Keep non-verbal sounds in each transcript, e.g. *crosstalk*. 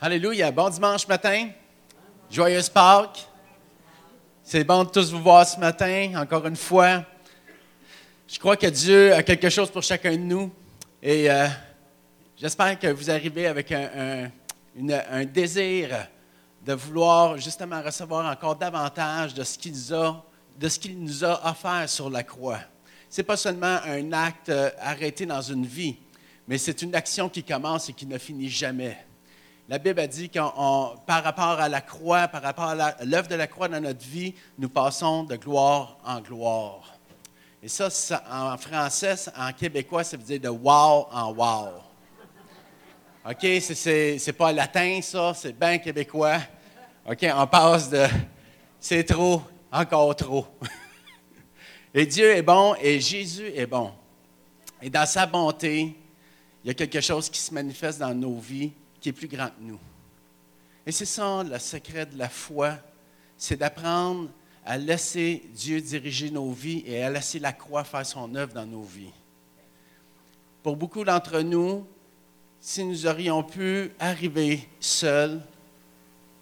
Alléluia. Bon dimanche matin. Joyeuse Pâques. C'est bon de tous vous voir ce matin, encore une fois. Je crois que Dieu a quelque chose pour chacun de nous. Et euh, j'espère que vous arrivez avec un, désir de vouloir justement recevoir encore davantage de ce qu'il de ce qu'il nous a offert sur la croix. Ce n'est pas seulement un acte euh, arrêté dans une vie, mais c'est une action qui commence et qui ne finit jamais. La Bible a dit que par rapport à la croix, par rapport à l'œuvre de la croix dans notre vie, nous passons de gloire en gloire. Et ça, en français, en québécois, ça veut dire de wow en wow. OK? C'est pas latin, ça, c'est bien québécois. OK? On passe de c'est trop, encore trop. *laughs* et Dieu est bon et Jésus est bon. Et dans sa bonté, il y a quelque chose qui se manifeste dans nos vies qui est plus grand que nous. Et c'est ça le secret de la foi, c'est d'apprendre à laisser Dieu diriger nos vies et à laisser la croix faire son œuvre dans nos vies. Pour beaucoup d'entre nous, si nous aurions pu arriver seuls,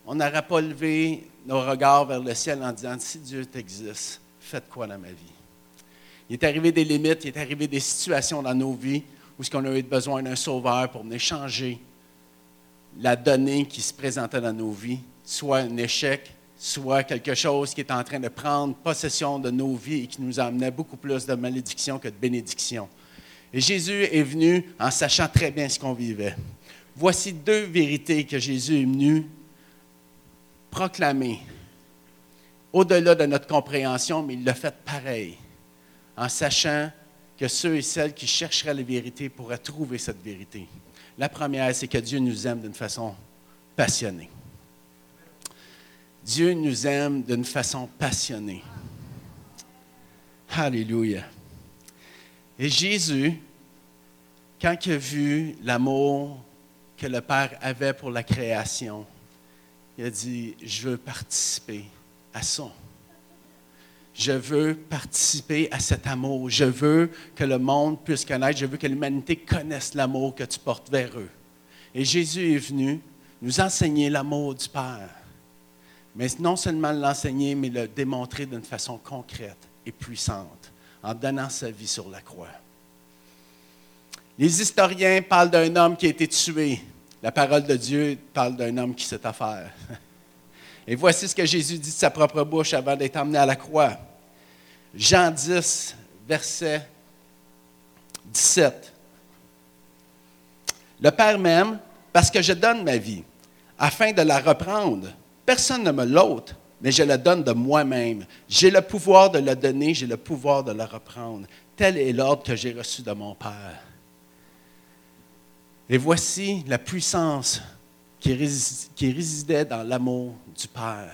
on n'aurait pas levé nos regards vers le ciel en disant, si Dieu t'existe, faites quoi dans ma vie? Il est arrivé des limites, il est arrivé des situations dans nos vies où ce qu'on a eu besoin d'un sauveur pour venir changer la donnée qui se présentait dans nos vies, soit un échec, soit quelque chose qui est en train de prendre possession de nos vies et qui nous amenait beaucoup plus de malédiction que de bénédiction. Et Jésus est venu en sachant très bien ce qu'on vivait. Voici deux vérités que Jésus est venu proclamer au-delà de notre compréhension, mais il l'a fait pareil, en sachant que ceux et celles qui chercheraient la vérité pourraient trouver cette vérité. La première, c'est que Dieu nous aime d'une façon passionnée. Dieu nous aime d'une façon passionnée. Alléluia. Et Jésus, quand il a vu l'amour que le Père avait pour la création, il a dit, je veux participer à ça. Je veux participer à cet amour. Je veux que le monde puisse connaître. Je veux que l'humanité connaisse l'amour que tu portes vers eux. Et Jésus est venu nous enseigner l'amour du Père. Mais non seulement l'enseigner, mais le démontrer d'une façon concrète et puissante, en donnant sa vie sur la croix. Les historiens parlent d'un homme qui a été tué. La parole de Dieu parle d'un homme qui s'est offert. Et voici ce que Jésus dit de sa propre bouche avant d'être emmené à la croix. Jean 10, verset 17. Le Père m'aime parce que je donne ma vie, afin de la reprendre. Personne ne me l'ôte, mais je la donne de moi-même. J'ai le pouvoir de la donner, j'ai le pouvoir de la reprendre. Tel est l'ordre que j'ai reçu de mon Père. Et voici la puissance qui, résidait dans l'amour du Père,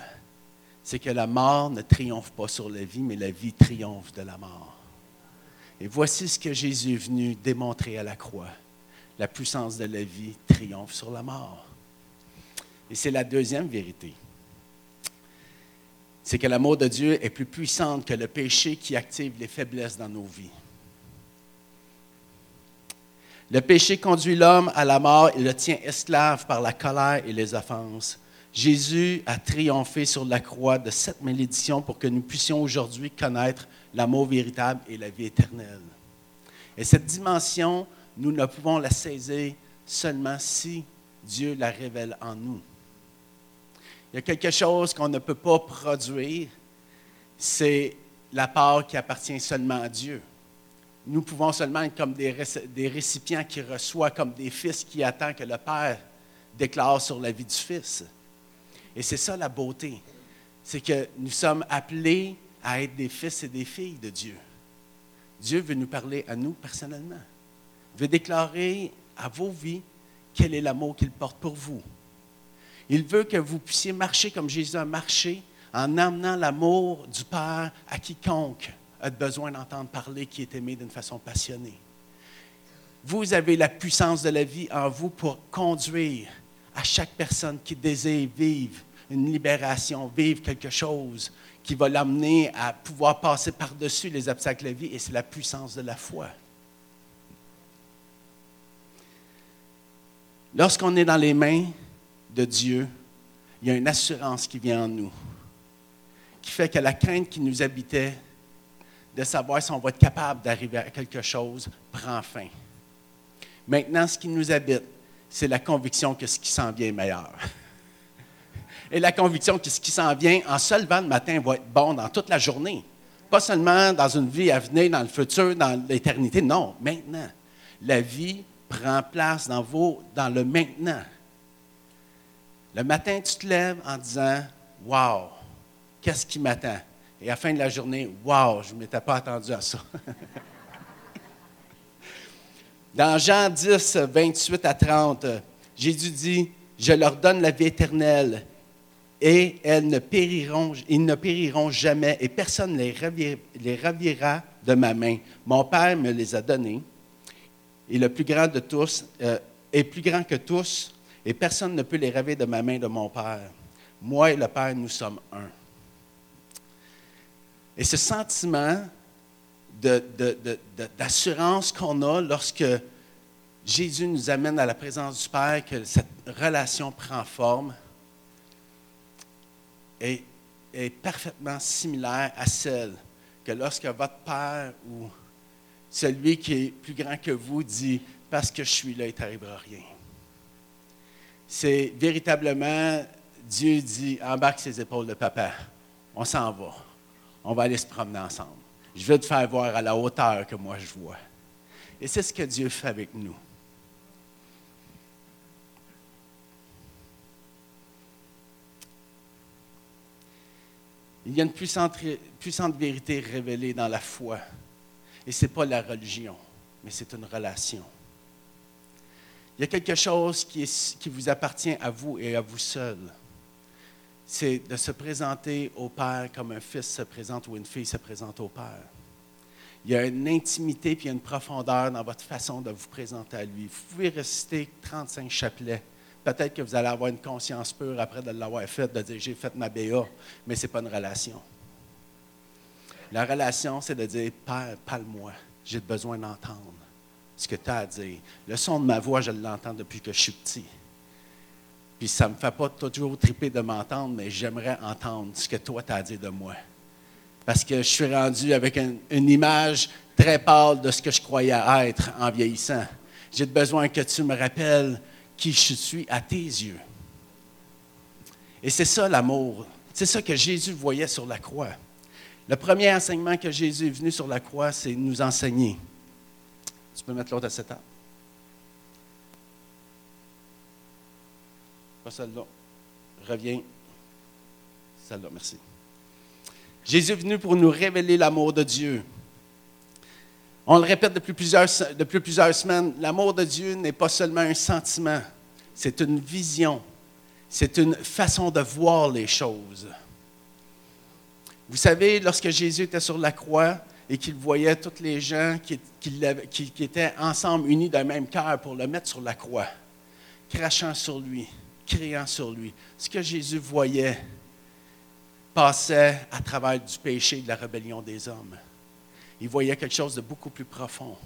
c'est que la mort ne triomphe pas sur la vie, mais la vie triomphe de la mort. Et voici ce que Jésus est venu démontrer à la croix. La puissance de la vie triomphe sur la mort. Et c'est la deuxième vérité. C'est que l'amour de Dieu est plus puissant que le péché qui active les faiblesses dans nos vies. Le péché conduit l'homme à la mort et le tient esclave par la colère et les offenses. Jésus a triomphé sur la croix de cette malédiction pour que nous puissions aujourd'hui connaître l'amour véritable et la vie éternelle. Et cette dimension, nous ne pouvons la saisir seulement si Dieu la révèle en nous. Il y a quelque chose qu'on ne peut pas produire, c'est la part qui appartient seulement à Dieu nous pouvons seulement être comme des, récipients qui reçoivent, comme des fils qui attendent que le Père déclare sur la vie du Fils. Et c'est ça la beauté. C'est que nous sommes appelés à être des fils et des filles de Dieu. Dieu veut nous parler à nous personnellement. Veut déclarer à vos vies quel est l'amour qu'il porte pour vous. Il veut que vous puissiez marcher comme Jésus a marché en amenant l'amour du Père à quiconque a besoin d'entendre parler, qui est aimé d'une façon passionnée. Vous avez la puissance de la vie en vous pour conduire à chaque personne qui désire vivre une libération, vivre quelque chose qui va l'amener à pouvoir passer par-dessus les obstacles de la vie, et c'est la puissance de la foi. Lorsqu'on est dans les mains de Dieu, il y a une assurance qui vient en nous, qui fait que la crainte qui nous habitait, de savoir si on va être capable d'arriver à quelque chose, prend fin. Maintenant, ce qui nous habite, c'est la conviction que ce qui s'en vient est meilleur. Et la conviction que ce qui s'en vient en se levant le matin va être bon dans toute la journée. Pas seulement dans une vie à venir, dans le futur, dans l'éternité. Non, maintenant. La vie prend place dans, le maintenant. Le matin, tu te lèves en disant Wow, qu'est-ce qui m'attend? Et à la fin de la journée, Wow, je ne m'étais pas attendu à ça. *laughs* Dans Jean 10, 28 à 30, Jésus dit Je leur donne la vie éternelle et ils ne périront jamais et personne ne les, ravira de ma main. Mon Père me les a donnés et le plus grand de tous euh, est plus grand que tous et personne ne peut les raver de ma main de mon Père. Moi et le Père, nous sommes un. Et ce sentiment d'assurance qu'on a lorsque Jésus nous amène à la présence du Père, que cette relation prend forme, est, parfaitement similaire à celle que lorsque votre Père ou celui qui est plus grand que vous dit Parce que je suis là, il ne rien. C'est véritablement Dieu dit Embarque ses épaules de papa. On s'en va. On va aller se promener ensemble. Je veux te faire voir à la hauteur que moi je vois. Et c'est ce que Dieu fait avec nous. Il y a une puissante, vérité révélée dans la foi. Et ce n'est pas la religion, mais c'est une relation. Il y a quelque chose qui vous appartient à vous et à vous seul. C'est de se présenter au Père comme un fils se présente ou une fille se présente au Père. Il y a une intimité puis une profondeur dans votre façon de vous présenter à lui. Vous pouvez réciter 35 chapelets Peut-être que vous allez avoir une conscience pure après de l'avoir fait, de dire j'ai fait ma BA, mais ce n'est pas une relation. La relation, c'est de dire Père, parle-moi, j'ai besoin d'entendre ce que tu as à dire. Le son de ma voix, je l'entends depuis que je suis petit. Puis ça ne me fait pas toujours triper de m'entendre, mais j'aimerais entendre ce que toi tu as à dire de moi. Parce que je suis rendu avec une image très pâle de ce que je croyais être en vieillissant. J'ai besoin que tu me rappelles qui je suis à tes yeux. Et c'est ça l'amour. C'est ça que Jésus voyait sur la croix. Le premier enseignement que Jésus est venu sur la croix, c'est nous enseigner. Tu peux mettre l'autre à cette table. Pas celle-là. Reviens. Celle-là, merci. Jésus est venu pour nous révéler l'amour de Dieu. On le répète depuis plusieurs, depuis plusieurs semaines, l'amour de Dieu n'est pas seulement un sentiment, c'est une vision, c'est une façon de voir les choses. Vous savez, lorsque Jésus était sur la croix et qu'il voyait tous les gens qui, qui étaient ensemble unis d'un même cœur pour le mettre sur la croix, crachant sur lui, criant sur lui, ce que Jésus voyait passait à travers du péché et de la rébellion des hommes il voyait quelque chose de beaucoup plus profond.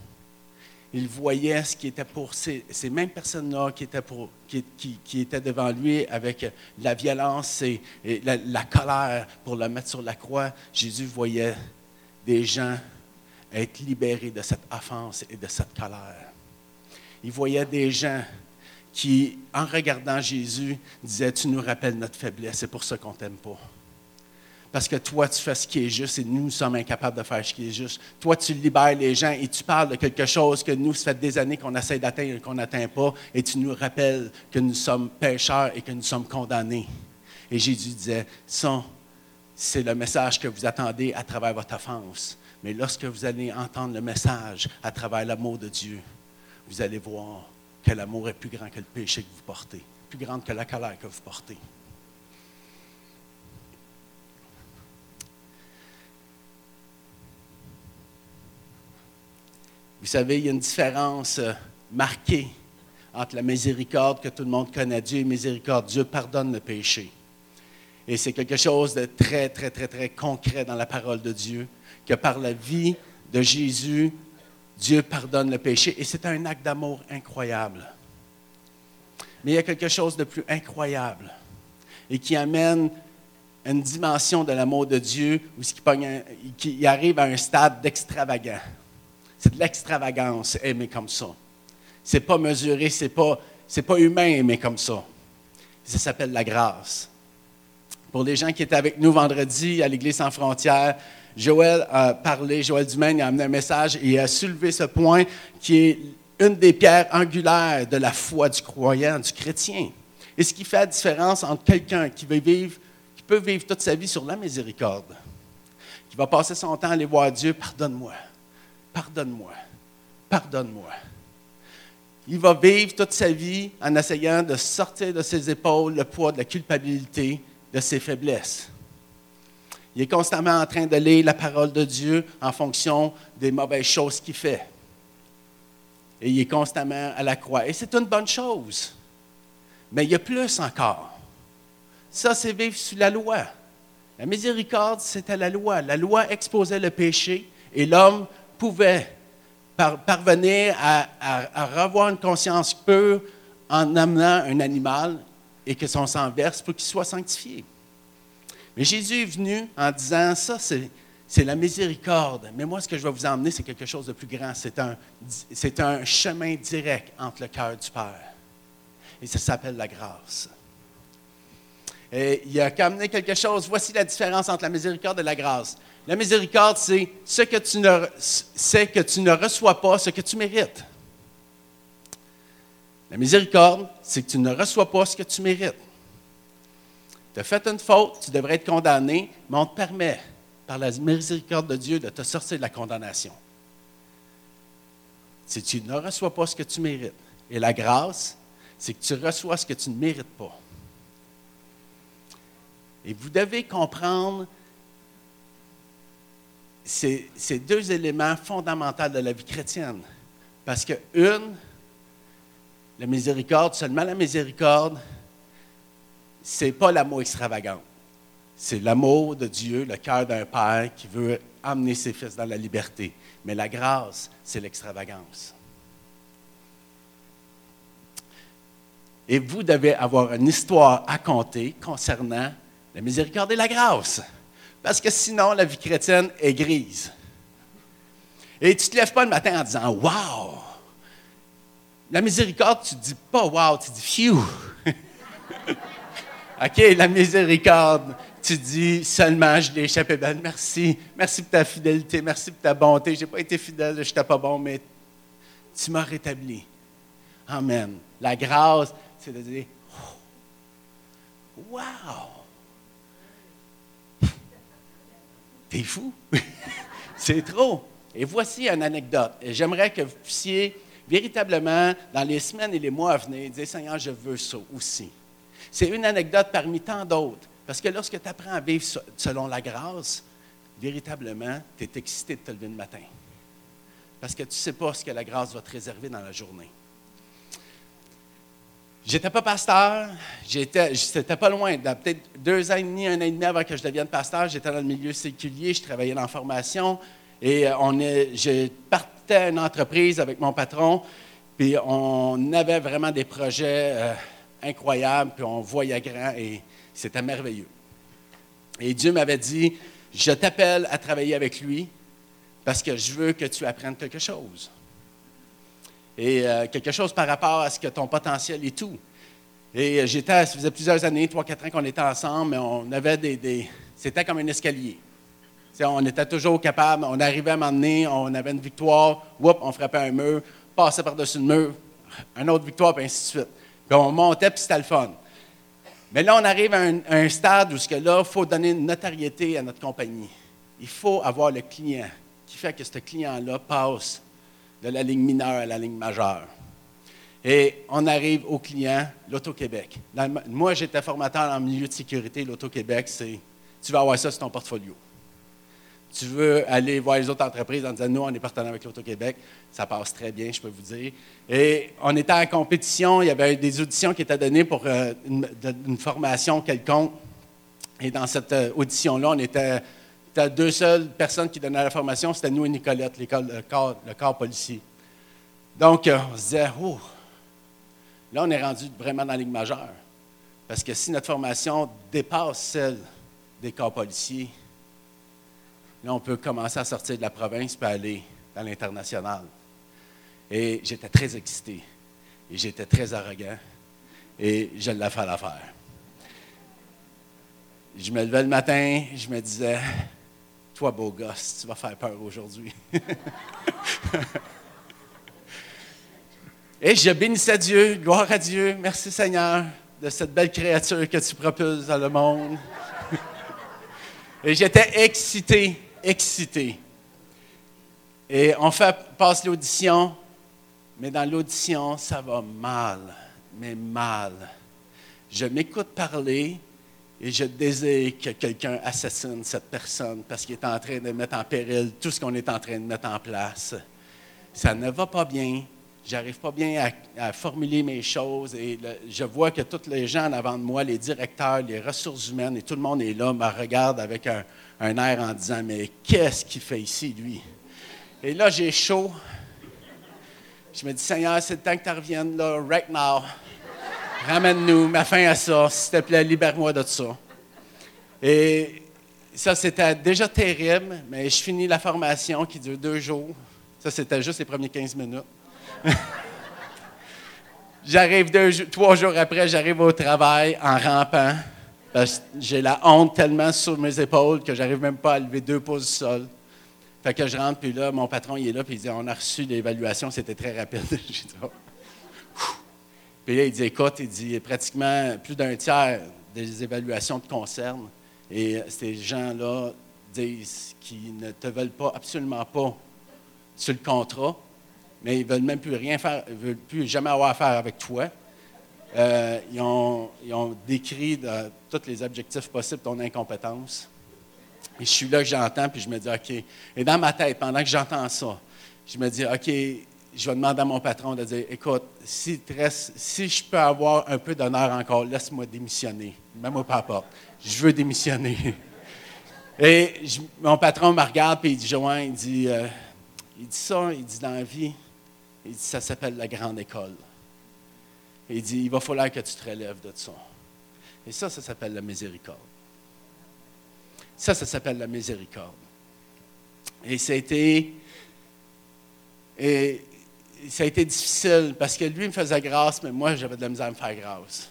Il voyait ce qui était pour ces, mêmes personnes-là qui étaient, devant lui avec la violence et, la, la, colère pour le mettre sur la croix. Jésus voyait des gens être libérés de cette offense et de cette colère. Il voyait des gens qui, en regardant Jésus, disaient, tu nous rappelles notre faiblesse, c'est pour ça qu'on ne t'aime pas parce que toi, tu fais ce qui est juste et nous sommes incapables de faire ce qui est juste. Toi, tu libères les gens et tu parles de quelque chose que nous, ça fait des années qu'on essaie d'atteindre et qu'on n'atteint pas, et tu nous rappelles que nous sommes pécheurs et que nous sommes condamnés. Et Jésus disait, ça, c'est le message que vous attendez à travers votre offense. Mais lorsque vous allez entendre le message à travers l'amour de Dieu, vous allez voir que l'amour est plus grand que le péché que vous portez, plus grand que la colère que vous portez. Vous savez, il y a une différence euh, marquée entre la miséricorde que tout le monde connaît. Dieu est miséricorde. Dieu pardonne le péché. Et c'est quelque chose de très, très, très, très concret dans la parole de Dieu, que par la vie de Jésus, Dieu pardonne le péché. Et c'est un acte d'amour incroyable. Mais il y a quelque chose de plus incroyable et qui amène une dimension de l'amour de Dieu où qui, qui arrive à un stade d'extravagant. C'est de l'extravagance, aimer comme ça. C'est pas mesuré, c'est pas, c'est pas humain aimer comme ça. Ça s'appelle la grâce. Pour les gens qui étaient avec nous vendredi à l'Église sans frontières, Joël a parlé, Joël Dumaine a amené un message et a soulevé ce point qui est une des pierres angulaires de la foi du croyant, du chrétien. Et ce qui fait la différence entre quelqu'un qui veut vivre, qui peut vivre toute sa vie sur la miséricorde, qui va passer son temps à aller voir Dieu, pardonne-moi, pardonne-moi, pardonne-moi. Il va vivre toute sa vie en essayant de sortir de ses épaules le poids de la culpabilité, de ses faiblesses. Il est constamment en train de lire la parole de Dieu en fonction des mauvaises choses qu'il fait. Et il est constamment à la croix. Et c'est une bonne chose. Mais il y a plus encore. Ça, c'est vivre sous la loi. La miséricorde, c'était la loi. La loi exposait le péché et l'homme pouvait parvenir à, à, revoir une conscience pure en amenant un animal et que son sang verse pour qu'il soit sanctifié. Mais Jésus est venu en disant, ça, c'est la miséricorde. Mais moi, ce que je vais vous emmener, c'est quelque chose de plus grand. C'est un, chemin direct entre le cœur du Père. Et ça s'appelle la grâce. Et il a amené quelque chose. Voici la différence entre la miséricorde et la grâce. La miséricorde, c'est ce que tu ne, c'est que tu ne reçois pas, ce que tu mérites. La miséricorde, c'est que tu ne reçois pas ce que tu mérites. Tu as fait une faute, tu devrais être condamné, mais on te permet, par la miséricorde de Dieu, de te sortir de la condamnation. Si tu ne reçois pas ce que tu mérites. Et la grâce, c'est que tu reçois ce que tu ne mérites pas. Et vous devez comprendre ces, ces deux éléments fondamentaux de la vie chrétienne. Parce que, une, la miséricorde, seulement la miséricorde, c'est pas l'amour extravagant. C'est l'amour de Dieu, le cœur d'un père qui veut amener ses fils dans la liberté. Mais la grâce, c'est l'extravagance. Et vous devez avoir une histoire à conter concernant la miséricorde et la grâce. Parce que sinon, la vie chrétienne est grise. Et tu ne te lèves pas le matin en disant Wow! La miséricorde, tu dis pas Wow, tu dis Phew! *laughs* OK, la miséricorde. Tu dis seulement, je l'ai échappé belle. Merci. Merci pour ta fidélité. Merci pour ta bonté. Je n'ai pas été fidèle, je n'étais pas bon, mais tu m'as rétabli. Amen. La grâce, c'est de dire Wow! T'es fou! *laughs* c'est trop. Et voici une anecdote. J'aimerais que vous puissiez véritablement, dans les semaines et les mois à venir, dire Seigneur, je veux ça aussi. C'est une anecdote parmi tant d'autres. Parce que lorsque tu apprends à vivre selon la grâce, véritablement, tu es excité de te lever le matin. Parce que tu ne sais pas ce que la grâce va te réserver dans la journée. J'étais pas pasteur, j'étais, c'était pas loin, peut-être deux ans et demi, un an et demi avant que je devienne pasteur, j'étais dans le milieu séculier, je travaillais dans la formation et euh, on est, je partais une entreprise avec mon patron, puis on avait vraiment des projets. Euh, incroyable, puis on voyait grand et c'était merveilleux. Et Dieu m'avait dit, je t'appelle à travailler avec lui parce que je veux que tu apprennes quelque chose. Et euh, quelque chose par rapport à ce que ton potentiel est tout. Et j'étais, ça faisait plusieurs années, trois, quatre ans qu'on était ensemble, mais on avait des. c'était comme un escalier. On était toujours capable, on arrivait à m'emmener, on avait une victoire, whoop, on frappait un mur, passait par-dessus le mur, une autre victoire, puis ainsi de suite. Puis on montait, puis c'était le fun. Mais là, on arrive à un, stade où, il faut donner une notoriété à notre compagnie. Il faut avoir le client qui fait que ce client-là passe de la ligne mineure à la ligne majeure. Et on arrive au client, l'Auto-Québec. Moi, j'étais formateur en milieu de sécurité. L'Auto-Québec, c'est tu vas avoir ça sur ton portfolio tu veux aller voir les autres entreprises en disant, nous, on est partenaire avec l'Auto-Québec, ça passe très bien, je peux vous dire. Et on était en compétition, il y avait des auditions qui étaient données pour euh, une, formation quelconque. Et dans cette euh, audition-là, on était, deux seules personnes qui donnaient la formation, c'était nous et Nicolette, le corps, le corps policier. Donc, euh, on se disait, oh, Là, on est rendu vraiment dans la Ligue majeure. Parce que si notre formation dépasse celle des corps policiers, on peut commencer à sortir de la province et aller dans l'international. Et j'étais très excité. Et j'étais très arrogant. Et je l'ai fait l'affaire. Je me levais le matin, je me disais, toi, beau gosse, tu vas faire peur aujourd'hui. *laughs* Et je bénissais Dieu, gloire à Dieu, merci Seigneur de cette belle créature que tu propulses dans le monde. *laughs* Et j'étais excité, excité. Et on passe l'audition, mais dans l'audition, ça va mal, mais mal. Je m'écoute parler et je désire que quelqu'un assassine cette personne parce qu'il est en train de mettre en péril tout ce qu'on est en train de mettre en place. Ça ne va pas bien j'arrive pas bien à, formuler mes choses et je vois que tous les gens en avant de moi, les directeurs, les ressources humaines et tout le monde est là, me regarde avec un, air en disant Mais qu'est-ce qu'il fait ici, lui? Et là, j'ai chaud. Je me dis Seigneur, c'est le temps que tu reviennes là, right now. Ramène-nous, ma fin à ça, s'il te plaît, libère-moi de ça. Et ça, c'était déjà terrible, mais je finis la formation qui dure deux jours. Ça, c'était juste les premiers 15 minutes. *laughs* j'arrive trois jours après, j'arrive au travail en rampant. Parce que j'ai la honte tellement sur mes épaules que j'arrive même pas à lever deux pouces du sol. Fait que je rentre, puis là, mon patron, il est là, puis il dit On a reçu l'évaluation, c'était très rapide. *laughs* Oh. Puis là, il dit Écoute, il dit pratiquement plus d'un tiers des évaluations te concernent. Et ces gens-là disent qu'ils ne te veulent pas, absolument pas, sur le contrat mais ils ne veulent même plus rien faire, ils veulent plus jamais avoir affaire avec toi. Euh, ils, ont, décrit tous les objectifs possibles ton incompétence. Et je suis là que j'entends, puis je me dis, OK. Et dans ma tête, pendant que j'entends ça, je me dis, OK, je vais demander à mon patron de dire, écoute, si, si je peux avoir un peu d'honneur encore, laisse-moi démissionner. Même pas importe. Je veux démissionner. *laughs* Et mon patron me regarde, puis il dit, Joanne, il dit, euh, il dit ça, il dit dans la vie, il dit, ça s'appelle la grande école. il dit, il va falloir que tu te relèves de ça. Et ça, ça s'appelle la miséricorde. Ça, ça s'appelle la miséricorde. Et ça a été, et ça a été difficile parce que lui me faisait grâce, mais moi, j'avais de la misère à me faire grâce.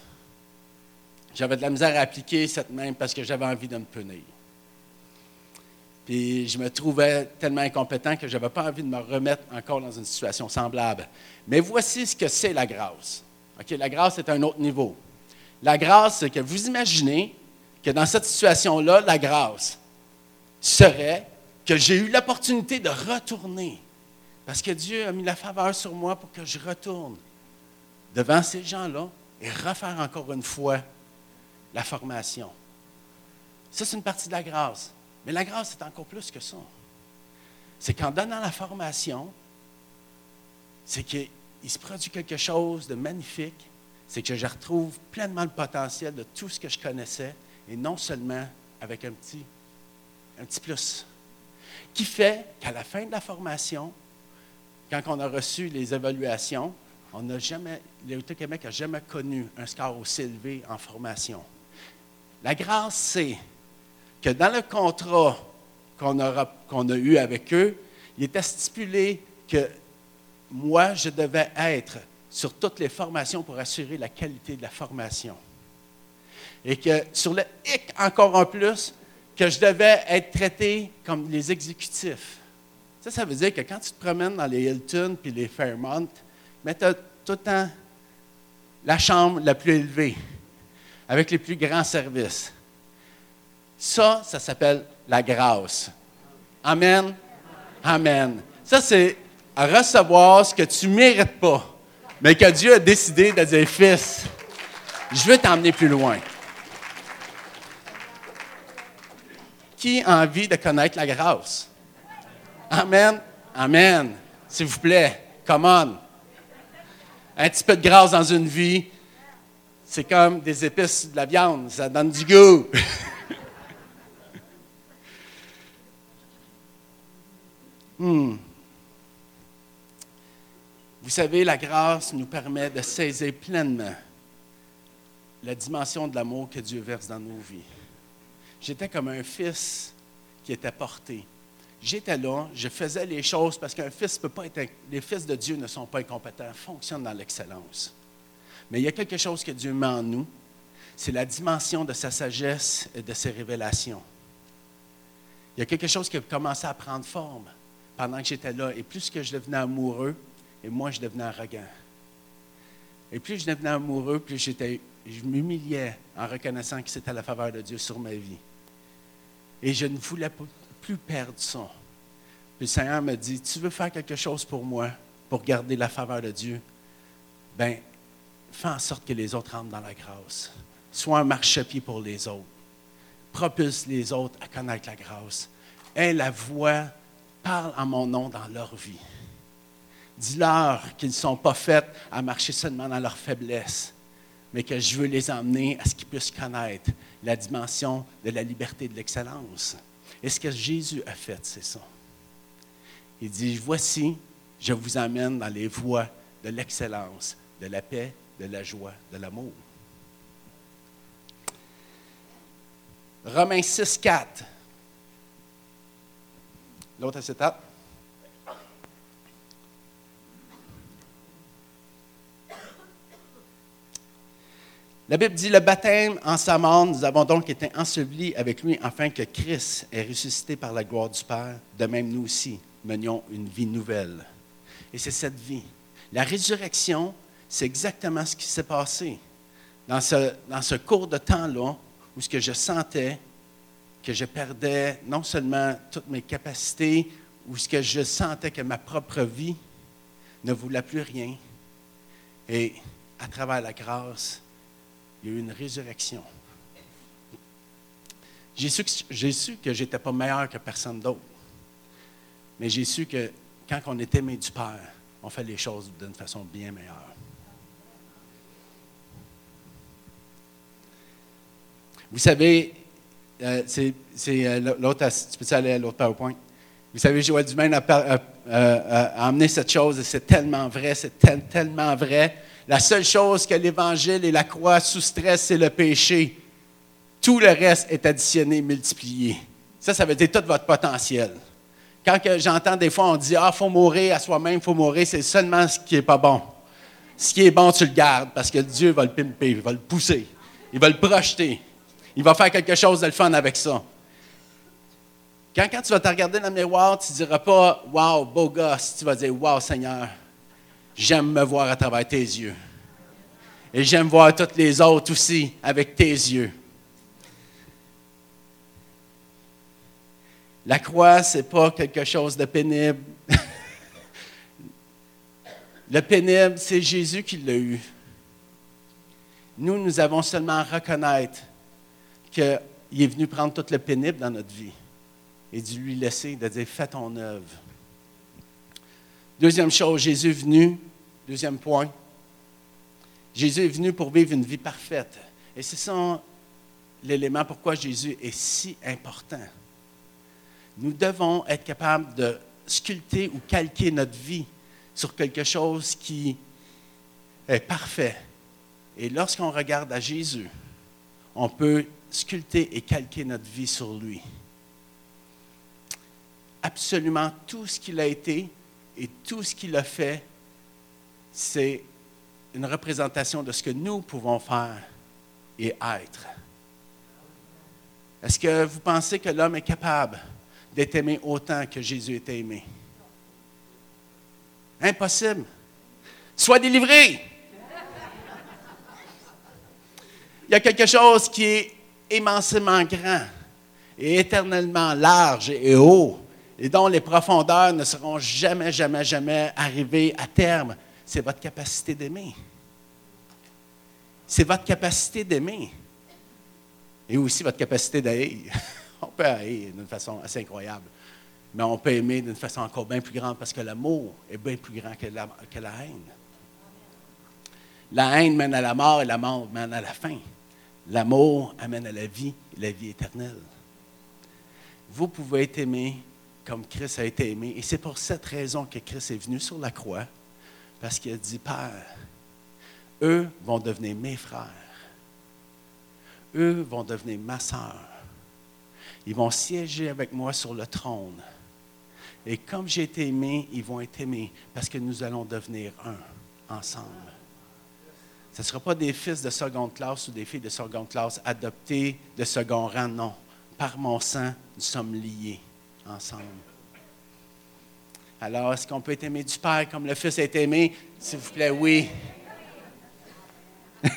J'avais de la misère à appliquer cette même parce que j'avais envie de me punir. Puis je me trouvais tellement incompétent que je n'avais pas envie de me remettre encore dans une situation semblable. Mais voici ce que c'est la grâce. la grâce est un autre niveau. La grâce, c'est que vous imaginez que dans cette situation-là, la grâce serait que j'ai eu l'opportunité de retourner. Parce que Dieu a mis la faveur sur moi pour que je retourne devant ces gens-là et refaire encore une fois la formation. Ça, c'est une partie de la grâce. Mais la grâce, c'est encore plus que ça. C'est qu'en donnant la formation, c'est qu'il se produit quelque chose de magnifique. C'est que je retrouve pleinement le potentiel de tout ce que je connaissais, et non seulement avec un petit, un petit plus. Qui fait qu'à la fin de la formation, quand on a reçu les évaluations, on n'a jamais, l'Auto-Québec n'a jamais connu un score aussi élevé en formation. La grâce, c'est que dans le contrat qu'on a eu avec eux, il était stipulé que moi, je devais être sur toutes les formations pour assurer la qualité de la formation. Et que sur le hic, encore en plus, que je devais être traité comme les exécutifs. Ça, ça veut dire que quand tu te promènes dans les Hilton puis les Fairmont, tu as tout le temps la chambre la plus élevée, avec les plus grands services. Ça, ça s'appelle la grâce. Amen. Amen. Ça, c'est recevoir ce que tu ne mérites pas, mais que Dieu a décidé de dire, fils, je veux t'emmener plus loin. Qui a envie de connaître la grâce? Amen. Amen. S'il vous plaît, come on. Un petit peu de grâce dans une vie, c'est comme des épices de la viande, ça donne du goût. *laughs* Hmm. Vous savez, la grâce nous permet de saisir pleinement la dimension de l'amour que Dieu verse dans nos vies. J'étais comme un fils qui était porté. J'étais là, je faisais les choses parce qu'un fils peut pas être. Les fils de Dieu ne sont pas incompétents, fonctionnent dans l'excellence. Mais il y a quelque chose que Dieu met en nous, c'est la dimension de sa sagesse et de ses révélations. Il y a quelque chose qui a commencé à prendre forme pendant que j'étais là. Et plus que je devenais amoureux, et moi je devenais arrogant. Et plus je devenais amoureux, plus j'étais, je m'humiliais en reconnaissant que c'était la faveur de Dieu sur ma vie. Et je ne voulais plus perdre ça. Puis le Seigneur me dit, tu veux faire quelque chose pour moi, pour garder la faveur de Dieu? Ben, fais en sorte que les autres rentrent dans la grâce. Sois un marchepied pour les autres. Propulse les autres à connaître la grâce. Aie la voix, parle en mon nom dans leur vie. Dis-leur qu'ils ne sont pas faits à marcher seulement dans leur faiblesse, mais que je veux les emmener à ce qu'ils puissent connaître la dimension de la liberté et de l'excellence. Et ce que Jésus a fait, c'est ça. Il dit, voici, je vous amène dans les voies de l'excellence, de la paix, de la joie, de l'amour. Romains 6, 4. L'autre acétate. La Bible dit, le baptême en sa mort, nous avons donc été ensevelis avec lui afin que Christ ait ressuscité par la gloire du Père. De même, nous aussi menions une vie nouvelle. Et c'est cette vie. La résurrection, c'est exactement ce qui s'est passé. Dans ce, dans ce cours de temps-là, où ce que je sentais que je perdais non seulement toutes mes capacités, où ce que je sentais que ma propre vie ne voulait plus rien. Et à travers la grâce, il y a eu une résurrection. J'ai su, que je n'étais pas meilleur que personne d'autre. Mais j'ai su que quand on est aimé du Père, on fait les choses d'une façon bien meilleure. Vous savez, euh, c'est, euh, l'autre, tu l'autre PowerPoint? Vous savez, Joël Dumaine a, a, amené cette chose et c'est tellement vrai, c'est tellement vrai. La seule chose que l'Évangile et la croix soustraient, c'est le péché. Tout le reste est additionné, multiplié. Ça, ça veut dire tout votre potentiel. Quand j'entends des fois, on dit Ah, faut mourir à soi-même, il faut mourir, c'est seulement ce qui n'est pas bon. Ce qui est bon, tu le gardes parce que Dieu va le pimper, il va le pousser, il va le projeter. Il va faire quelque chose de fun avec ça. Quand, quand tu vas te regarder dans le miroir, tu ne diras pas Wow, beau gosse. Tu vas dire Wow, Seigneur, j'aime me voir à travers tes yeux. Et j'aime voir toutes les autres aussi avec tes yeux. La croix, ce n'est pas quelque chose de pénible. *laughs* Le pénible, c'est Jésus qui l'a eu. Nous, nous avons seulement à reconnaître qu'il est venu prendre tout le pénible dans notre vie et de lui laisser, de dire Fais ton œuvre. Deuxième chose, Jésus est venu Deuxième point. Jésus est venu pour vivre une vie parfaite. Et c'est ça l'élément pourquoi Jésus est si important. Nous devons être capables de sculpter ou calquer notre vie sur quelque chose qui est parfait. Et lorsqu'on regarde à Jésus, on peut sculpter et calquer notre vie sur lui. Absolument tout ce qu'il a été et tout ce qu'il a fait c'est une représentation de ce que nous pouvons faire et être. Est-ce que vous pensez que l'homme est capable d'être aimé autant que Jésus était aimé? Impossible. Sois délivré. Il y a quelque chose qui est immensément grand et éternellement large et haut, et dont les profondeurs ne seront jamais, jamais, jamais arrivées à terme c'est votre capacité d'aimer. C'est votre capacité d'aimer. Et aussi votre capacité d'haïr. *laughs* On peut haïr d'une façon assez incroyable. Mais on peut aimer d'une façon encore bien plus grande parce que l'amour est bien plus grand que la, que la haine. La haine mène à la mort et la mort mène à la fin. L'amour amène à la vie la vie éternelle. Vous pouvez être aimé comme Christ a été aimé. Et c'est pour cette raison que Christ est venu sur la croix Parce qu'il a dit, Père, eux vont devenir mes frères. Eux vont devenir ma sœur. Ils vont siéger avec moi sur le trône. Et comme j'ai été aimé, ils vont être aimés parce que nous allons devenir un ensemble. Ce ne sera pas des fils de seconde classe ou des filles de seconde classe adoptés de second rang, non. Par mon sang, nous sommes liés ensemble. Alors, est-ce qu'on peut être aimé du Père comme le Fils est aimé? S'il vous plaît, oui. *laughs*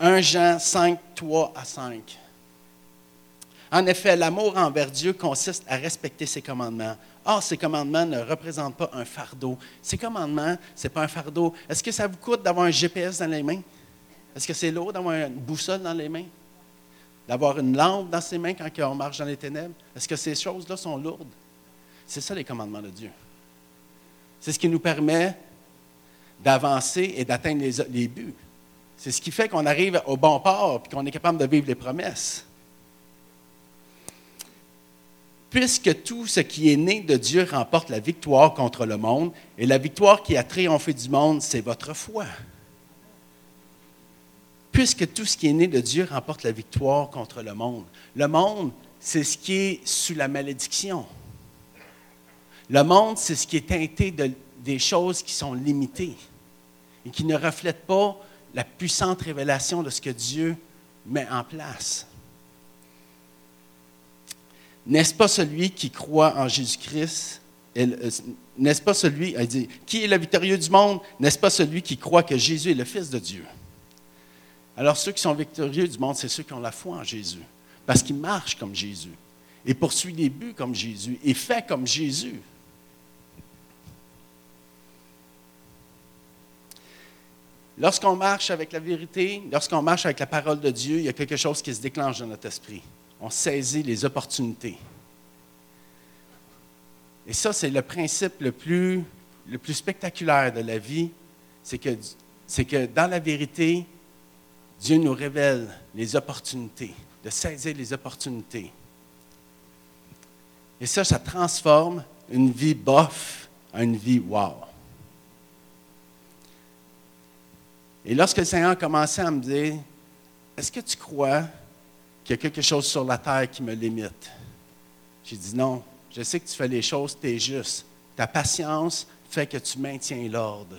1 Jean 5, 3 à 5. En effet, l'amour envers Dieu consiste à respecter ses commandements. Or, ces commandements ne représentent pas un fardeau. Ces commandements, ce n'est pas un fardeau. Est-ce que ça vous coûte d'avoir un GPS dans les mains? Est-ce que c'est lourd d'avoir une boussole dans les mains? D'avoir une lampe dans ses mains quand on marche dans les ténèbres? Est-ce que ces choses-là sont lourdes? C'est ça les commandements de Dieu. C'est ce qui nous permet d'avancer et d'atteindre les, les buts. C'est ce qui fait qu'on arrive au bon port et qu'on est capable de vivre les promesses. Puisque tout ce qui est né de Dieu remporte la victoire contre le monde, et la victoire qui a triomphé du monde, c'est votre foi. Puisque tout ce qui est né de Dieu remporte la victoire contre le monde. Le monde, c'est ce qui est sous la malédiction. Le monde, c'est ce qui est teinté de, des choses qui sont limitées et qui ne reflètent pas la puissante révélation de ce que Dieu met en place. N'est-ce pas celui qui croit en Jésus-Christ? Euh, n'est-ce pas celui, elle dit, qui est le victorieux du monde? N'est-ce pas celui qui croit que Jésus est le Fils de Dieu? Alors ceux qui sont victorieux du monde, c'est ceux qui ont la foi en Jésus, parce qu'ils marchent comme Jésus, et poursuivent des buts comme Jésus, et fait comme Jésus. Lorsqu'on marche avec la vérité, lorsqu'on marche avec la parole de Dieu, il y a quelque chose qui se déclenche dans notre esprit. On saisit les opportunités. Et ça, c'est le principe le plus, spectaculaire de la vie, c'est que, dans la vérité, Dieu nous révèle les opportunités, de saisir les opportunités. Et ça, ça transforme une vie bof en une vie wow. Et lorsque le Seigneur a commencé à me dire, est-ce que tu crois qu'il y a quelque chose sur la terre qui me limite? J'ai dit non, je sais que tu fais les choses, tu es juste. Ta patience fait que tu maintiens l'ordre.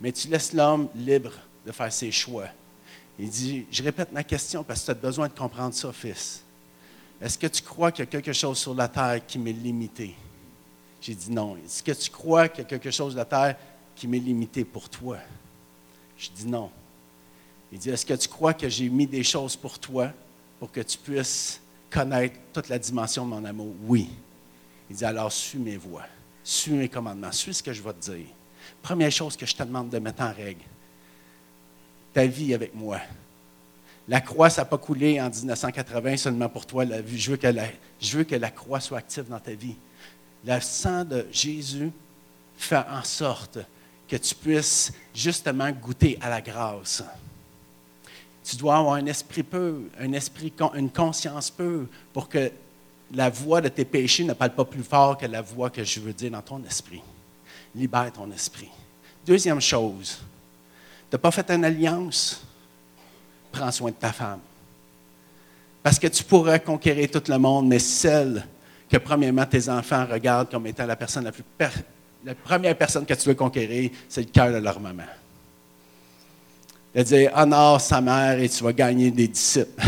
Mais tu laisses l'homme libre de faire ses choix. Il dit, je répète ma question parce que tu as besoin de comprendre ça, fils. Est-ce que tu crois qu'il y a quelque chose sur la terre qui m'est limité? J'ai dit non. Est-ce que tu crois qu'il y a quelque chose sur la terre qui m'est limité pour toi? Je dis non. Il dit, est-ce que tu crois que j'ai mis des choses pour toi pour que tu puisses connaître toute la dimension de mon amour? Oui. Il dit, alors suis mes voies, suis mes commandements, suis ce que je vais te dire. Première chose que je te demande de mettre en règle, ta vie avec moi. La croix, ça n'a pas coulé en 1980 seulement pour toi. Je veux, que la, je veux que la croix soit active dans ta vie. Le sang de Jésus fait en sorte que tu puisses justement goûter à la grâce. Tu dois avoir un esprit peu, un esprit, une conscience peu, pour que la voix de tes péchés ne parle pas plus fort que la voix que je veux dire dans ton esprit. Libère ton esprit. Deuxième chose, tu n'as pas fait une alliance, prends soin de ta femme. Parce que tu pourrais conquérir tout le monde, mais celle que premièrement tes enfants regardent comme étant la personne la plus la première personne que tu veux conquérir, c'est le cœur de leur maman. De dire honore sa mère et tu vas gagner des disciples. *laughs*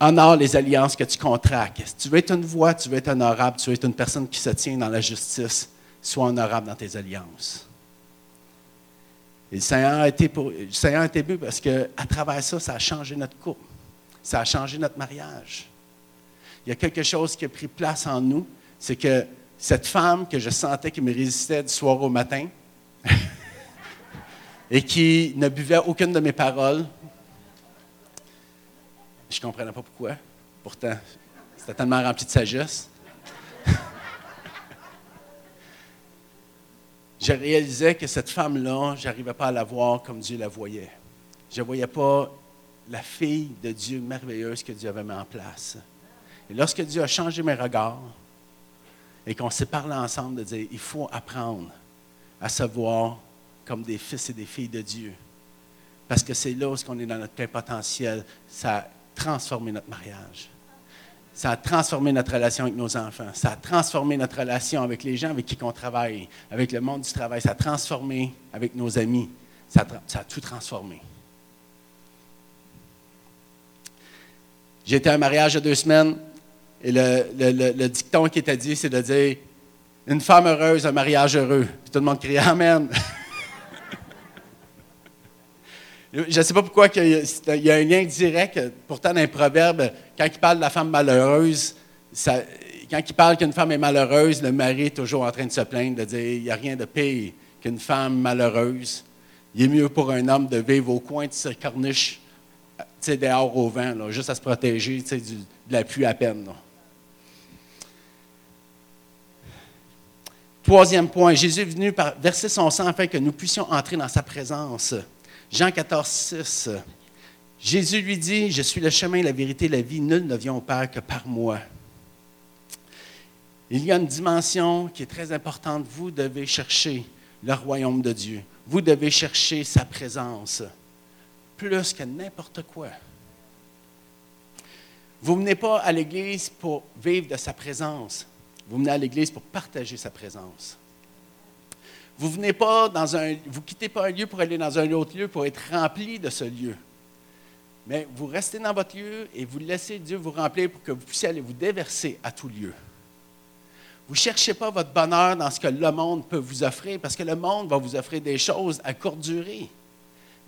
honore les alliances que tu contractes. Si tu veux être une voix, tu veux être honorable, tu veux être une personne qui se tient dans la justice, sois honorable dans tes alliances. Et le Seigneur a été, pour, le Seigneur a été bu parce qu'à travers ça, ça a changé notre couple. Ça a changé notre mariage. Il y a quelque chose qui a pris place en nous, c'est que cette femme que je sentais qui me résistait du soir au matin *laughs* et qui ne buvait aucune de mes paroles. Je ne comprenais pas pourquoi. Pourtant, c'était tellement rempli de sagesse. *laughs* je réalisais que cette femme-là, je n'arrivais pas à la voir comme Dieu la voyait. Je ne voyais pas la fille de Dieu merveilleuse que Dieu avait mis en place. Et lorsque Dieu a changé mes regards et qu'on s'est parlé ensemble de dire, il faut apprendre à se voir comme des fils et des filles de Dieu. Parce que c'est là où on est dans notre plein potentiel. Ça a transformé notre mariage. Ça a transformé notre relation avec nos enfants. Ça a transformé notre relation avec les gens avec qui on travaille, avec le monde du travail. Ça a transformé avec nos amis. Ça a, tout transformé. Été à un mariage de deux semaines et le, dicton qui était dit, c'est de dire une femme heureuse, un mariage heureux. Puis tout le monde crie Amen. *laughs* Je ne sais pas pourquoi il y, a un lien direct. Pourtant, dans un proverbe, quand il parle de la femme malheureuse, quand il parle qu'une femme est malheureuse, le mari est toujours en train de se plaindre, de dire il n'y a rien de pire qu'une femme malheureuse. Il est mieux pour un homme de vivre au coin de sa corniche, dehors au vent, juste à se protéger du, de la pluie à peine. Troisième point, Jésus est venu verser son sang afin que nous puissions entrer dans sa présence. Jean 14, 6. Jésus lui dit, Je suis le chemin, la vérité, la vie, nul ne vient au Père que par moi. Il y a une dimension qui est très importante. Vous devez chercher le royaume de Dieu. Vous devez chercher sa présence plus que n'importe quoi. Vous ne venez pas à l'Église pour vivre de sa présence. Vous venez à l'Église pour partager sa présence. Vous venez pas dans un, vous quittez pas un lieu pour aller dans un autre lieu pour être rempli de ce lieu. Mais vous restez dans votre lieu et vous laissez Dieu vous remplir pour que vous puissiez aller vous déverser à tout lieu. Vous ne cherchez pas votre bonheur dans ce que le monde peut vous offrir, parce que le monde va vous offrir des choses à courte durée.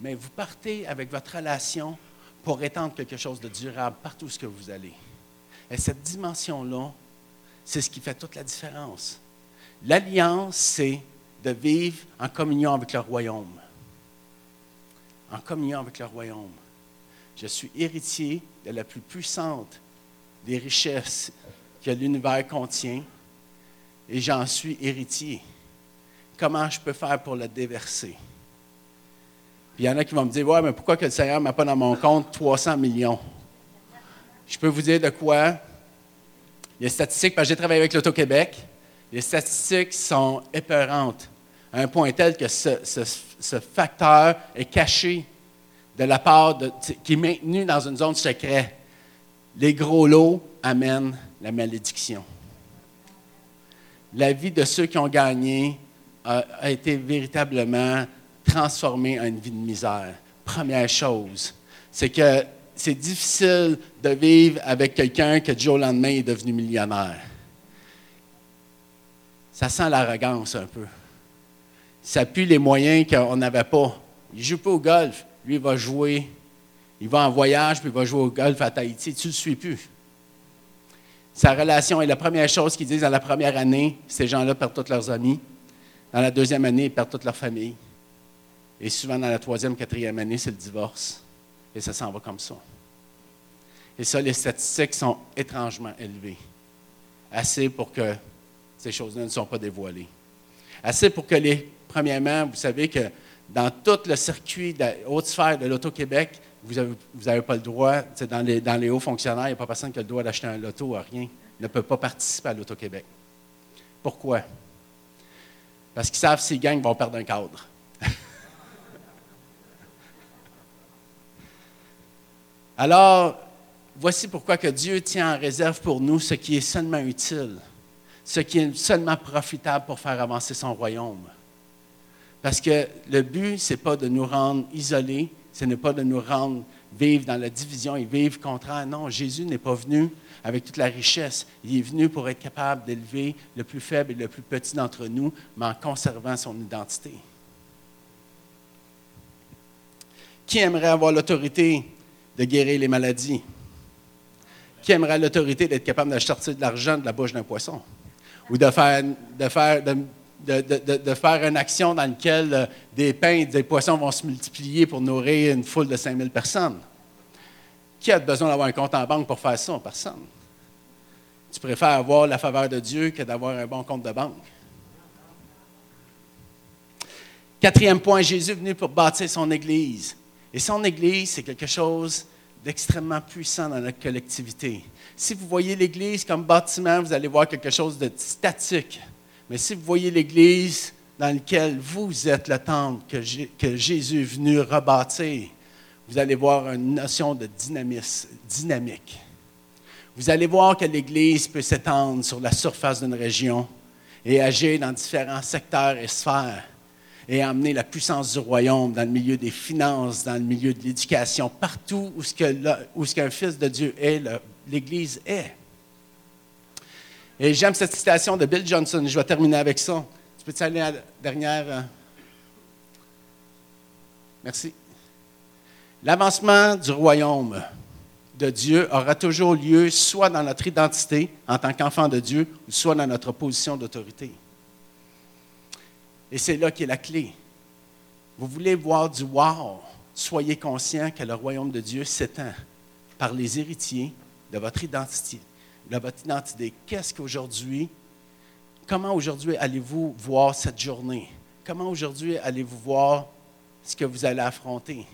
Mais vous partez avec votre relation pour étendre quelque chose de durable partout où vous allez. Et cette dimension-là, c'est ce qui fait toute la différence. L'alliance, c'est de vivre en communion avec le royaume. En communion avec le royaume. Je suis héritier de la plus puissante des richesses que l'univers contient et j'en suis héritier. Comment je peux faire pour le déverser? Il y en a qui vont me dire Ouais, mais pourquoi que le Seigneur ne m'a pas dans mon compte 300 millions? Je peux vous dire de quoi? Les statistiques, parce que j'ai travaillé avec l'Auto-Québec, les statistiques sont épeurantes, un point tel que ce, facteur est caché de la part de, qui est maintenu dans une zone secrète. Les gros lots amènent la malédiction. La vie de ceux qui ont gagné a, a été véritablement transformée en une vie de misère. Première chose, c'est que c'est difficile de vivre avec quelqu'un qui, du jour au lendemain, est devenu millionnaire. Ça sent l'arrogance un peu. Ça pue les moyens qu'on n'avait pas. Il ne joue pas au golf. Lui, il va jouer. Il va en voyage, puis il va jouer au golf à Tahiti. Tu ne le suis plus. Sa relation est la première chose qu'ils disent dans la première année. Ces gens-là perdent tous leurs amis. Dans la deuxième année, ils perdent toute leur famille. Et souvent, dans la troisième, quatrième année, c'est le divorce. Et ça s'en va comme ça. Et ça, les statistiques sont étrangement élevées. Assez pour que ces choses-là ne sont pas dévoilées. Assez pour que les, premièrement, vous savez que dans tout le circuit de haute sphère de l'Auto-Québec, vous n'avez pas le droit, dans les, dans les hauts fonctionnaires, il n'y a pas personne qui a le droit d'acheter un loto à rien. Il ne peut pas participer à l'Auto-Québec. Pourquoi? Parce qu'ils savent que s'ils gagnent, ils vont perdre un cadre. *laughs* Alors, voici pourquoi que Dieu tient en réserve pour nous ce qui est seulement utile, ce qui est seulement profitable pour faire avancer son royaume. Parce que le but, ce n'est pas de nous rendre isolés, ce n'est pas de nous rendre vivre dans la division et vivre contraire. Non, Jésus n'est pas venu avec toute la richesse. Il est venu pour être capable d'élever le plus faible et le plus petit d'entre nous, mais en conservant son identité. Qui aimerait avoir l'autorité de guérir les maladies? Qui aimerait l'autorité d'être capable de sortir de l'argent de la bouche d'un poisson? Ou de faire, de faire, faire une action dans laquelle euh, des pains et des poissons vont se multiplier pour nourrir une foule de 5000 personnes? Qui a besoin d'avoir un compte en banque pour faire ça? Personne. Tu préfères avoir la faveur de Dieu que d'avoir un bon compte de banque. Quatrième point, Jésus est venu pour bâtir son Église. Et son Église, c'est quelque chose d'extrêmement puissant dans notre collectivité. Si vous voyez l'Église comme bâtiment, vous allez voir quelque chose de statique. Mais si vous voyez l'Église dans laquelle vous êtes le temple que, Jésus est venu rebâtir, vous allez voir une notion de dynamisme, dynamique. Vous allez voir que l'Église peut s'étendre sur la surface d'une région et agir dans différents secteurs et sphères et amener la puissance du royaume dans le milieu des finances, dans le milieu de l'éducation, partout où ce, qu'un fils de Dieu est, l'Église est. Et j'aime cette citation de Bill Johnson. Je vais terminer avec ça. Tu peux-tu aller à la dernière? Euh? Merci. L'avancement du royaume de Dieu aura toujours lieu soit dans notre identité en tant qu'enfant de Dieu, soit dans notre position d'autorité. Et c'est là qu'est la clé. Vous voulez voir du wow, soyez conscient que le royaume de Dieu s'étend par les héritiers de votre identité. De votre identité. Qu'est-ce qu'aujourd'hui, comment aujourd'hui allez-vous voir cette journée? Comment aujourd'hui allez-vous voir ce que vous allez affronter?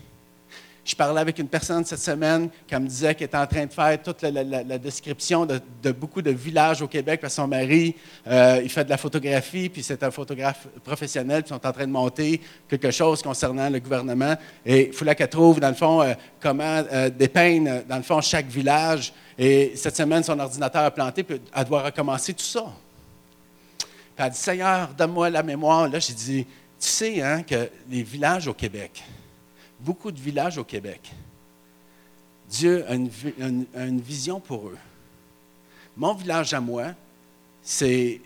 Je parlais avec une personne cette semaine qui me disait qu'elle était en train de faire toute la, description de, beaucoup de villages au Québec parce que son mari, euh, il fait de la photographie, puis c'est un photographe professionnel, puis ils sont en train de monter quelque chose concernant le gouvernement. Et il fallait qu'elle trouve, dans le fond, euh, comment euh, dépeindre, dans le fond, chaque village. Et cette semaine, son ordinateur a planté, puis elle doit recommencer tout ça. Puis elle a dit Seigneur, donne-moi la mémoire. Là, j'ai dit Tu sais hein, que les villages au Québec, beaucoup de villages au Québec. Dieu a une, vision pour eux. Mon village à moi, c'est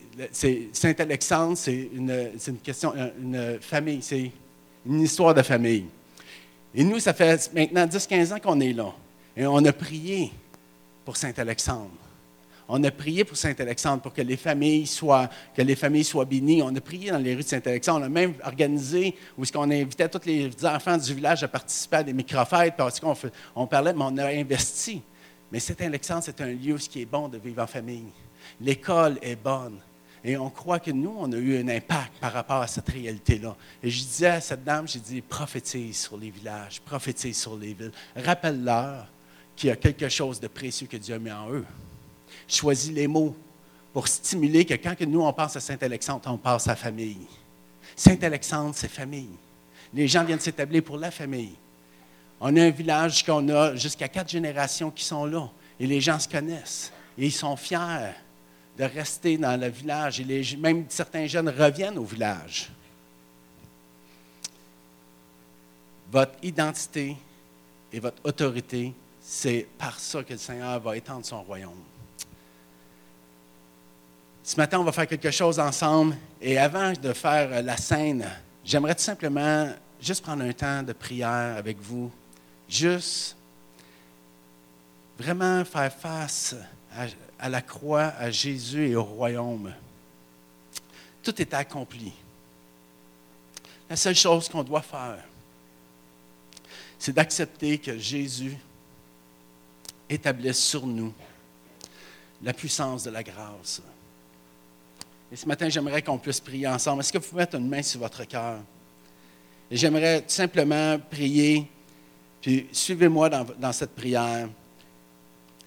Saint-Alexandre, c'est question, une famille, c'est une histoire de famille. Et nous, ça fait maintenant 10-15 ans qu'on est là. Et on a prié pour Saint-Alexandre. On a prié pour Saint-Alexandre pour que les familles soient, que les bénies. On a prié dans les rues de Saint-Alexandre. On a même organisé où est-ce qu'on invitait tous les enfants du village à participer à des microfêtes parce qu'on on parlait, mais on a investi. Mais Saint-Alexandre, c'est un lieu où ce qui est bon de vivre en famille. L'école est bonne. Et on croit que nous, on a eu un impact par rapport à cette réalité-là. Et je disais à cette dame, j'ai dit, prophétise sur les villages, prophétise sur les villes. Rappelle-leur qu'il y a quelque chose de précieux que Dieu mis en eux choisis les mots pour stimuler que quand nous, on pense à Saint-Alexandre, on pense à famille. Saint-Alexandre, c'est famille. Les gens viennent s'établir pour la famille. On a un village qu'on a jusqu'à quatre générations qui sont là. Et les gens se connaissent. Et ils sont fiers de rester dans le village. Et même certains jeunes reviennent au village. Votre identité et votre autorité, c'est par ça que le Seigneur va étendre son royaume. Ce matin, on va faire quelque chose ensemble. Et avant de faire euh, la scène, j'aimerais tout simplement juste prendre un temps de prière avec vous. Juste vraiment faire face à, la croix, à Jésus et au royaume. Tout est accompli. La seule chose qu'on doit faire, c'est d'accepter que Jésus établisse sur nous la puissance de la grâce. Et ce matin, j'aimerais qu'on puisse prier ensemble. Est-ce que vous pouvez mettre une main sur votre cœur? J'aimerais tout simplement prier, puis suivez-moi dans, dans cette prière.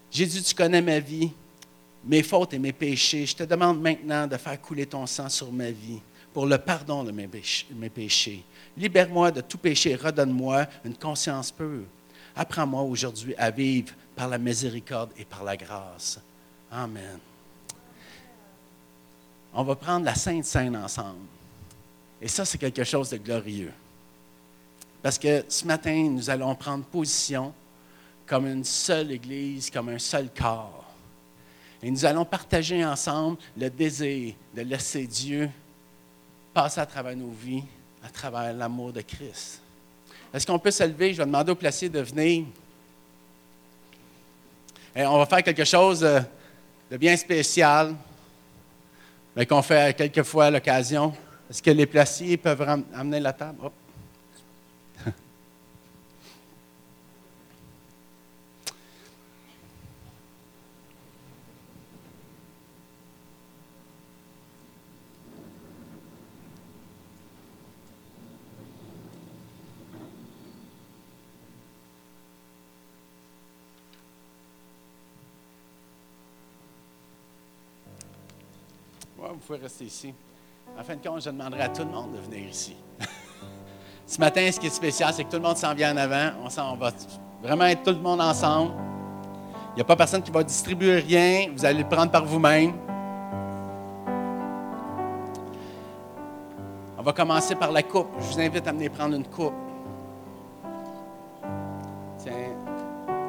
Jésus, tu connais ma vie, mes fautes et mes péchés. Je te demande maintenant de faire couler ton sang sur ma vie pour le pardon de mes péchés. Libère-moi de tout péché et redonne-moi une conscience pure. Apprends-moi aujourd'hui à vivre par la miséricorde et par la grâce. Amen on va prendre la Sainte Seine ensemble. Et ça, c'est quelque chose de glorieux. Parce que ce matin, nous allons prendre position comme une seule Église, comme un seul corps. Et nous allons partager ensemble le désir de laisser Dieu passer à travers nos vies, à travers l'amour de Christ. Est-ce qu'on peut se lever? Je vais demander au placier de venir. Et on va faire quelque chose de bien spécial qu'on fait quelquefois à l'occasion. Est-ce que les placiers peuvent amener la table? Ouais, vous pouvez rester ici. En fin de compte, je demanderai à tout le monde de venir ici. *laughs* ce matin, ce qui est spécial, c'est que tout le monde s'en vient en avant. On, s'en, va vraiment être tout le monde ensemble. Il n'y a pas personne qui va distribuer rien. Vous allez le prendre par vous-même. On va commencer par la coupe. Je vous invite à venir prendre une coupe. Tiens,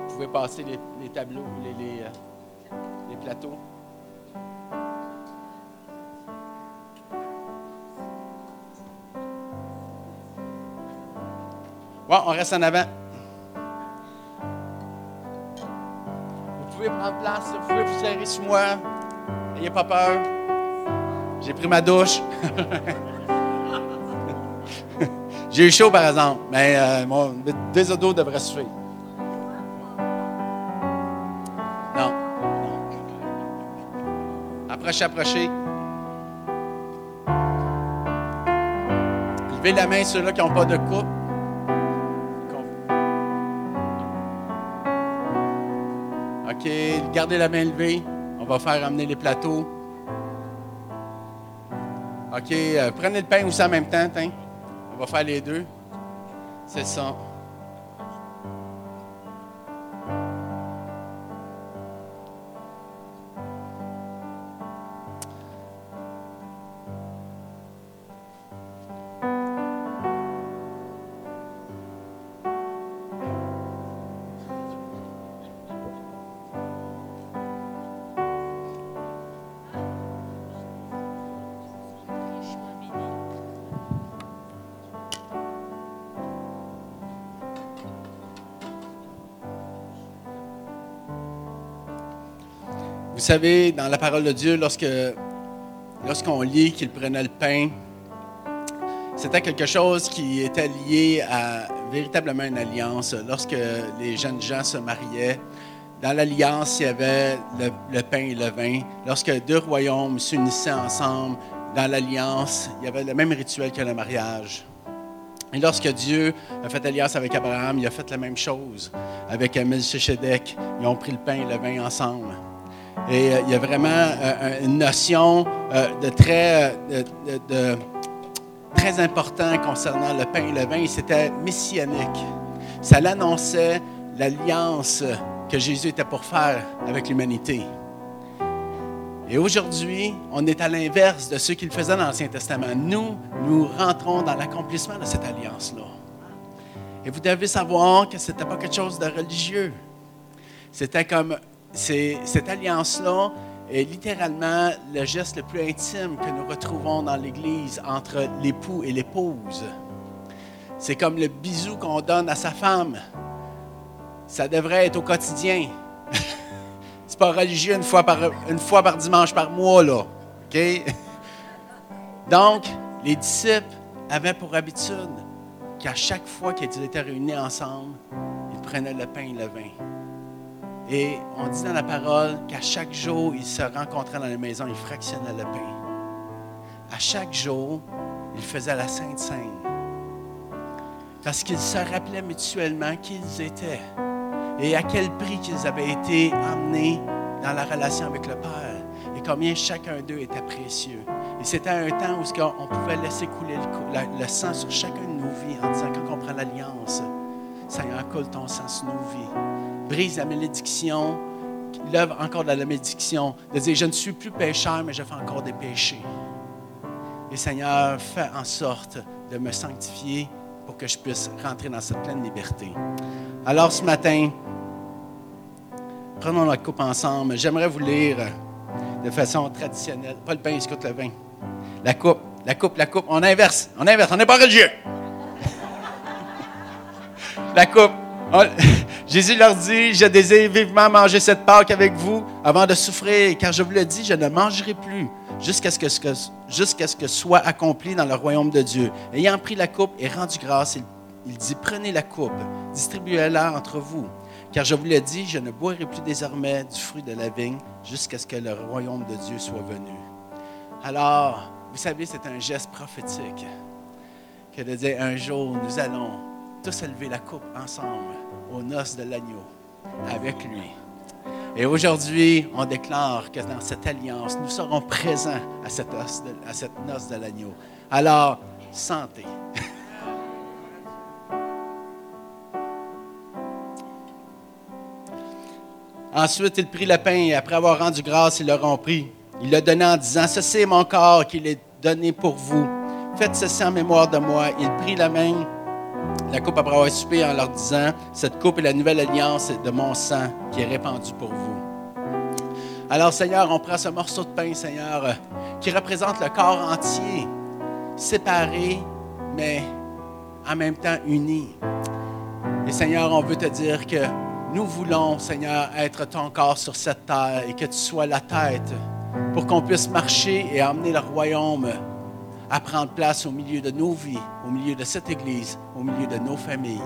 vous pouvez passer les, tableaux, euh, les plateaux. On reste en avant. Vous pouvez prendre place, vous pouvez vous serrer sur moi. N'ayez pas peur. J'ai pris ma douche. *laughs* J'ai eu chaud, par exemple, mais euh, mon désodo devrait suffire. Non. Approchez, approchez. Levez la main ceux-là qui n'ont pas de coupe. OK, gardez la main levée. On va faire amener les plateaux. OK, euh, prenez le pain aussi en même temps. Tiens. On va faire les deux. C'est ça. Vous savez, dans la parole de Dieu, lorsque, lorsqu'on lit qu'il prenait le pain, c'était quelque chose qui était lié à véritablement une alliance. Lorsque les jeunes gens se mariaient, dans l'alliance, il y avait le, pain et le vin. Lorsque deux royaumes s'unissaient ensemble, dans l'alliance, il y avait le même rituel que le mariage. Et lorsque Dieu a fait alliance avec Abraham, il a fait la même chose avec Melchizedek. Ils ont pris le pain et le vin ensemble. Et euh, il y a vraiment euh, une notion euh, de très, de, très important concernant le pain et le vin. C'était messianique. Ça l'annonçait l'alliance que Jésus était pour faire avec l'humanité. Et aujourd'hui, on est à l'inverse de ce qu'il faisait dans l'Ancien Testament. Nous, nous rentrons dans l'accomplissement de cette alliance-là. Et vous devez savoir que ce n'était pas quelque chose de religieux. C'était comme cette alliance-là est littéralement le geste le plus intime que nous retrouvons dans l'Église entre l'époux et l'épouse. C'est comme le bisou qu'on donne à sa femme. Ça devrait être au quotidien. *laughs* C'est pas religieux une fois, par, dimanche par mois, là. *laughs* Donc, les disciples avaient pour habitude qu'à chaque fois qu'ils étaient réunis ensemble, ils prenaient le pain et le vin. Et on dit dans la parole qu'à chaque jour, ils se rencontraient dans la maison, ils fractionnaient le pain. À chaque jour, ils faisaient la Sainte Seine. Parce qu'ils se rappelaient mutuellement qui ils étaient et à quel prix qu'ils avaient été emmenés dans la relation avec le Père et combien chacun d'eux était précieux. Et c'était un temps où on pouvait laisser couler le, sang sur chacun de nos vies en disant quand on prend l'alliance, Seigneur, coule ton sang sur nos vies brise la malédiction, l'œuvre encore de la malédiction, de dire, je ne suis plus pécheur, mais je fais encore des péchés. Et Seigneur, fais en sorte de me sanctifier pour que je puisse rentrer dans cette pleine liberté. Alors ce matin, prenons la coupe ensemble. J'aimerais vous lire de façon traditionnelle. Pas le pain, écoute le vin. La coupe, la coupe, la coupe. On inverse, on inverse, on n'est pas religieux. *laughs* la coupe. *laughs* Jésus leur dit, je désire vivement manger cette Pâque avec vous avant de souffrir, car je vous le dis, je ne mangerai plus jusqu'à ce que, ce que soit accompli dans le royaume de Dieu. Ayant pris la coupe et rendu grâce, il, dit, prenez la coupe, distribuez-la entre vous, car je vous le dis, je ne boirai plus désormais du fruit de la vigne jusqu'à ce que le royaume de Dieu soit venu. Alors, vous savez, c'est un geste prophétique que de dire un jour, nous allons tous élever la coupe ensemble aux noces de l'agneau avec lui. Et aujourd'hui, on déclare que dans cette alliance, nous serons présents à cette, os de- noce de l'agneau. Alors, santé. *laughs* Ensuite, il prit le pain et après avoir rendu grâce, il le rompit. Il le donna en disant, Ceci est mon corps qu'il est donné pour vous. Faites ceci en mémoire de moi. Il prit la main, la coupe après avoir soupé en leur disant, Cette coupe est la nouvelle alliance de mon sang qui est répandu pour vous. Alors Seigneur, on prend ce morceau de pain, Seigneur, euh, qui représente le corps entier, séparé, mais en même temps uni. Et Seigneur, on veut te dire que nous voulons, Seigneur, être ton corps sur cette terre et que tu sois la tête pour qu'on puisse marcher et emmener le royaume à prendre place au milieu de nos vies, au milieu de cette Église, au milieu de nos familles.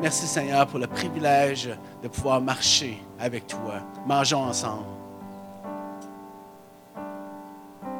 Merci Seigneur pour le privilège de pouvoir marcher avec toi. Mangeons ensemble.